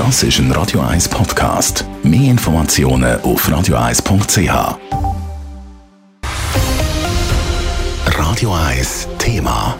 Das ist ein Radio 1 Podcast. Mehr Informationen auf radio1.ch. Radio 1 Thema.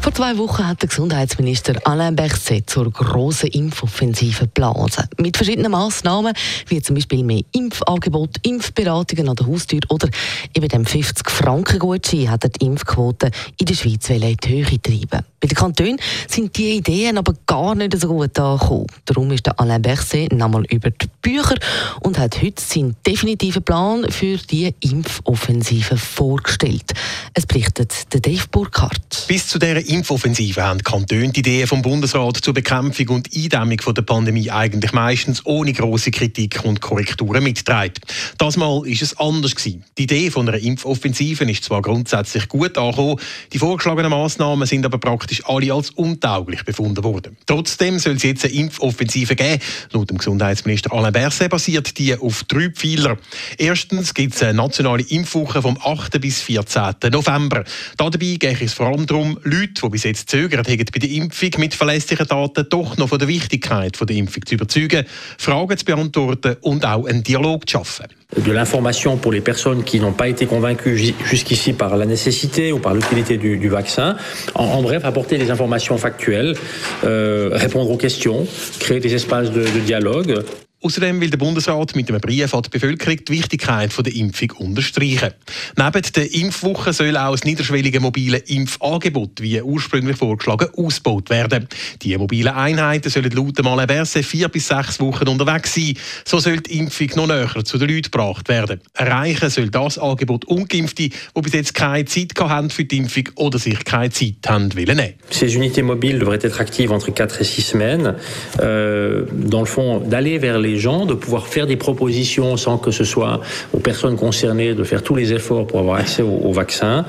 Vor zwei Wochen hat der Gesundheitsminister Alain Berset zur grossen Impfoffensive geblasen. Mit verschiedenen Massnahmen, wie zum Beispiel mehr Impfangebot, Impfberatungen an der Haustür oder eben dem 50-Franken-Gutschein hat er die Impfquote in der Schweiz in die Höhe treiben. Bei den Kantonen sind diese Ideen aber gar nicht so gut angekommen. Darum ist der Alain Berset nochmal über die Bücher und hat heute seinen definitiven Plan für die Impfoffensive vorgestellt. Es berichtet der Dave Burkhardt. Bis zu dieser Impfoffensive haben Kantone die Ideen vom Bundesrat zur Bekämpfung und Eindämmung der Pandemie eigentlich meistens ohne große Kritik und Korrekturen mitgetragen. Das Mal ist es anders gewesen. Die Idee von einer Impfoffensive ist zwar grundsätzlich gut angekommen, die vorgeschlagenen Maßnahmen sind aber praktisch alle als untauglich befunden worden. Trotzdem soll es jetzt eine Impfoffensive geben. Laut dem Gesundheitsminister Alain Berset basiert die auf drei Pfeiler. Erstens gibt es eine nationale Impfwoche vom 8. bis 14. November. Dabei geht es vor allem darum, Leute, die bis jetzt zögern, haben bei der Impfung mit verlässlichen Daten doch noch von der Wichtigkeit der Impfung zu überzeugen, Fragen zu beantworten und auch einen Dialog zu schaffen. De l'information pour les personnes qui n'ont pas été convaincues jusqu'ici par la nécessité ou par l'utilité du, vaccin. En, bref, apporter des informations factuelles, euh, répondre aux questions, créer des espaces de dialogue. Außerdem will der Bundesrat mit einem Brief an die Bevölkerung die Wichtigkeit der Impfung unterstreichen. Neben der Impfwoche soll auch das niederschwellige mobile Impfangebot, wie ursprünglich vorgeschlagen, ausgebaut werden. Die mobilen Einheiten sollen laut dem Alain Berset vier bis sechs Wochen unterwegs sein. So soll die Impfung noch näher zu den Leuten gebracht werden. Erreichen soll das Angebot Ungeimpfte, die bis jetzt keine Zeit haben für die Impfung oder sich keine Zeit haben wollen. Ces unités mobiles devraient être actives entre 4 et 6 semaines, euh, dans le fond, d'aller vers les gens, de pouvoir faire des propositions sans que ce soit aux personnes concernées de faire tous les efforts pour avoir accès au, vaccin,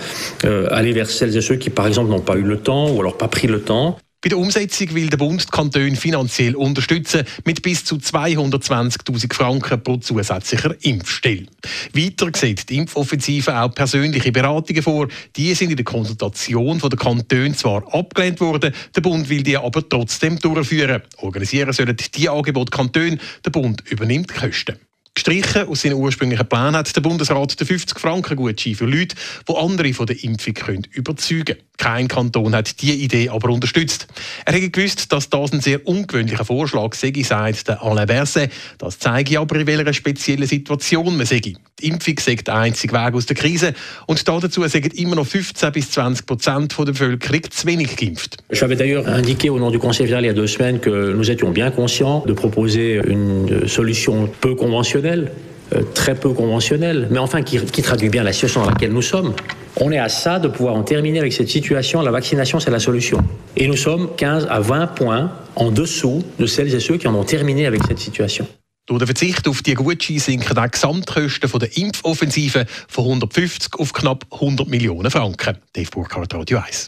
euh, aller vers celles et ceux qui, par exemple, n'ont pas eu le temps ou alors pas pris le temps. Bei der Umsetzung will der Bund die Kantone finanziell unterstützen mit bis zu 220.000 Franken pro zusätzlicher Impfstelle. Weiter sieht die Impfoffensive auch persönliche Beratungen vor. Die sind in der Konsultation von der Kantone zwar abgelehnt worden, der Bund will die aber trotzdem durchführen. Organisieren sollen die Angebote Kantone, der Bund übernimmt die Kosten. Gestrichen aus seinen ursprünglichen Plänen hat der Bundesrat den 50-Franken-Gutschein für Leute, die andere von der Impfung können überzeugen können. Kein Kanton hat diese Idee aber unterstützt. Er hat gewusst, dass das ein sehr ungewöhnlicher Vorschlag sei, sagt Alain Berset. Das zeige aber, in welcher speziellen Situation man sei. Die Impfung sei der einzige Weg aus der Krise und dazu sagen immer noch 15 bis 20 Prozent der Bevölkerung zu wenig geimpft. Habe d'ailleurs indiqué au nom du Conseil fédéral il y a deux semaines que nous étions bien conscients de proposer une solution peu conventionnelle Euh, très peu conventionnel, mais enfin qui, traduit bien la situation dans laquelle nous sommes. On est à ça de pouvoir en terminer avec cette situation. La vaccination, c'est la solution. Et nous sommes 15 à 20 points en dessous de celles et ceux qui en ont terminé avec cette situation. Durch den Verzicht auf die Gutscheine sinken die Gesamtkosten der Impfoffensive von 150 auf knapp 100 Millionen Franken. Dave Burkhardt, Radio 1.